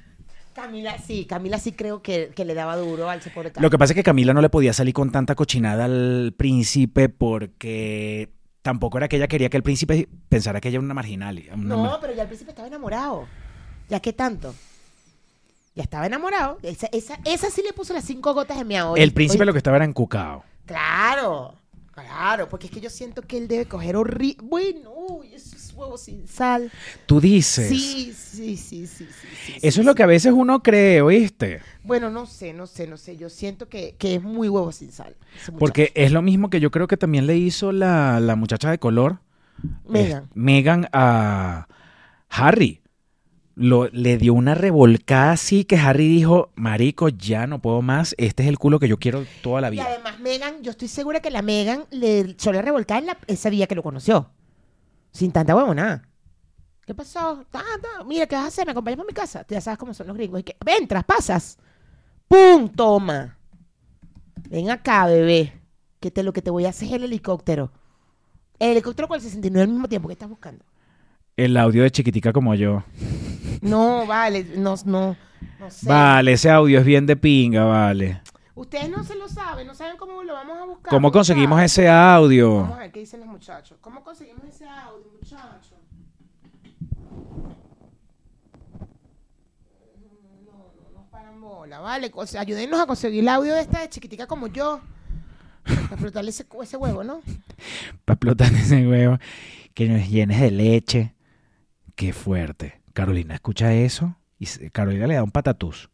B: Camila, sí, Camila sí creo que, que le daba duro al pobre
A: Lo que pasa es que Camila no le podía salir con tanta cochinada al príncipe porque tampoco era que ella quería que el príncipe pensara que ella era una marginal. una
B: No,
A: mar-
B: pero ya al principio estaba enamorado. ¿Ya qué tanto? Ya estaba enamorado. Esa, esa, esa sí le puso las cinco gotas de miau.
A: el príncipe lo que estaba era encucado.
B: Claro, claro, porque es que yo siento que él debe coger horrible. Bueno, uy, esos huevos sin sal.
A: Tú dices.
B: Sí, sí, sí, sí, sí.
A: Eso
B: sí,
A: es lo
B: sí.
A: que a veces uno cree, ¿oíste?
B: Bueno, no sé, no sé, no sé. Yo siento que, que es muy huevo sin sal.
A: Porque es lo mismo que yo creo que también le hizo la, la muchacha de color.
B: Meghan.
A: eh, Meghan a Harry. Lo, le dio una revolcada así que Harry dijo, marico, ya no puedo más, este es el culo que yo quiero toda la
B: Y
A: vida.
B: además, Megan, yo estoy segura que la Megan le echó la revolcada en la- ese día que lo conoció. Sin tanta huevonada. ¿Qué pasó? Ah, no, mira, ¿qué vas a hacer? ¿Me acompañas para mi casa? Ya sabes cómo son los gringos. Y que, Ven, traspasas. ¡Pum! Toma. Ven acá, bebé. Que te, lo que te voy a hacer es el helicóptero. El helicóptero con el 69 al mismo tiempo. ¿Qué estás buscando?
A: El audio de chiquitica como yo.
B: No, vale. No, no, no sé.
A: Vale, ese audio es bien de pinga, vale.
B: Ustedes no se lo saben. No saben cómo lo vamos a buscar.
A: ¿Cómo conseguimos
B: muchachos.
A: ese audio?
B: Vamos a ver qué dicen los muchachos. ¿Cómo conseguimos ese audio, muchachos? No, no nos paran bola, ¿vale? O sea, ayúdenos a conseguir el audio de esta de chiquitica como yo. Para explotarle ese, ese huevo, ¿no?
A: Para explotar ese huevo. Que nos llenes de leche. Qué fuerte. Carolina, ¿escucha eso? Y Carolina le da un patatús.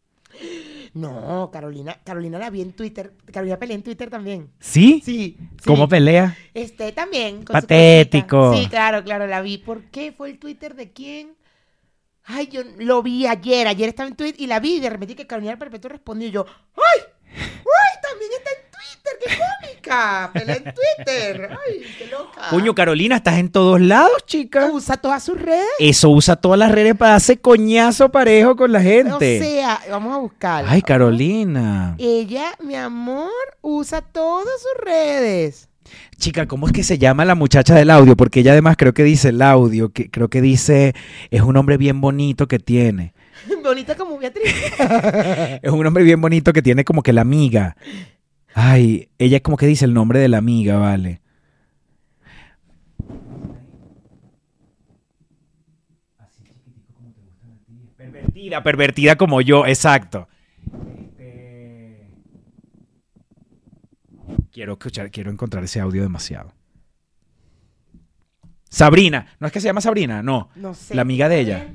B: No, Carolina, Carolina la vi en Twitter. Carolina peleé en Twitter también.
A: ¿Sí?
B: Sí.
A: ¿Cómo pelea?
B: Este también. con
A: Patético.
B: Sí, claro, claro, la vi. ¿Por qué? ¿Fue el Twitter de quién? Ay, yo lo vi ayer. Ayer estaba en Twitter y la vi y de repente que Carolina Perpetuo respondió y yo, ¡ay! ¡Ay! También está en Twitter, qué loca! Pelea en Twitter. ¡Ay, qué loca!
A: Coño, Carolina, estás en todos lados, chica.
B: Usa todas sus redes.
A: Eso usa todas las redes para hacer coñazo parejo con la
B: O
A: gente.
B: sea, vamos a buscarla.
A: Ay, Carolina.
B: Ella, mi amor, usa todas sus redes.
A: Chica, ¿cómo es que se llama la muchacha del audio? Porque ella además creo que dice el audio, que creo que dice, es un hombre bien bonito que tiene.
B: Bonita como Beatriz.
A: Es un hombre bien bonito que tiene como que la amiga. Ay, ella como que dice el nombre de la amiga, vale. Pervertida, pervertida como yo, exacto. Este, Quiero escuchar, quiero encontrar ese audio demasiado. Sabrina, ¿no es que se llama Sabrina? No,
B: No sé.
A: la amiga de ella.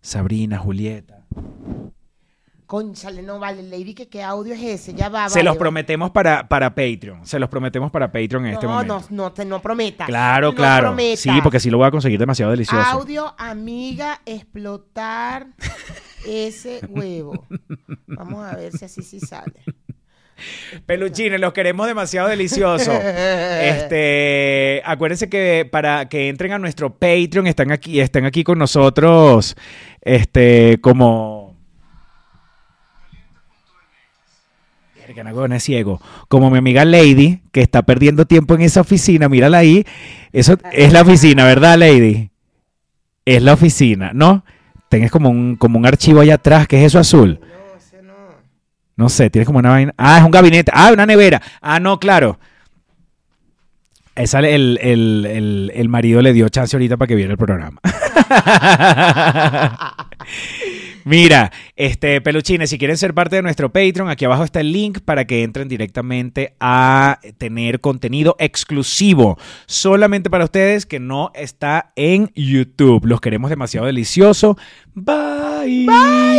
A: Sabrina, Julieta.
B: Conchale, no vale, Lady, que qué audio es ese. Ya va,
A: Se
B: vale,
A: los prometemos para, para Patreon. Se los prometemos para Patreon en este momento.
B: no, no, te, no prometas.
A: Claro,
B: No
A: claro.
B: prometas.
A: Sí, porque sí lo voy a conseguir demasiado delicioso.
B: Audio, amiga, explotar ese huevo. Vamos a ver si así sí sale.
A: Peluchines, los queremos demasiado deliciosos. este, acuérdense que para que entren a nuestro Patreon están aquí, están aquí con nosotros, este, como Verga, no, es ciego. Como mi amiga Lady, que está perdiendo tiempo en esa oficina, mírala ahí. Eso es la oficina, ¿verdad, Lady? Es la oficina, ¿no? Tienes como un, como un archivo allá atrás, ¿qué es eso azul?
B: No. No
A: sé, tienes como una vaina. Ah, es un gabinete. Ah, una nevera. Ah, no, claro. Esa el, el, el, el marido le dio chance ahorita para que viera el programa. Mira, este peluchines, si quieren ser parte de nuestro Patreon, aquí abajo está el link para que entren directamente a tener contenido exclusivo solamente para ustedes que no está en YouTube. Los queremos demasiado delicioso. Bye. Bye.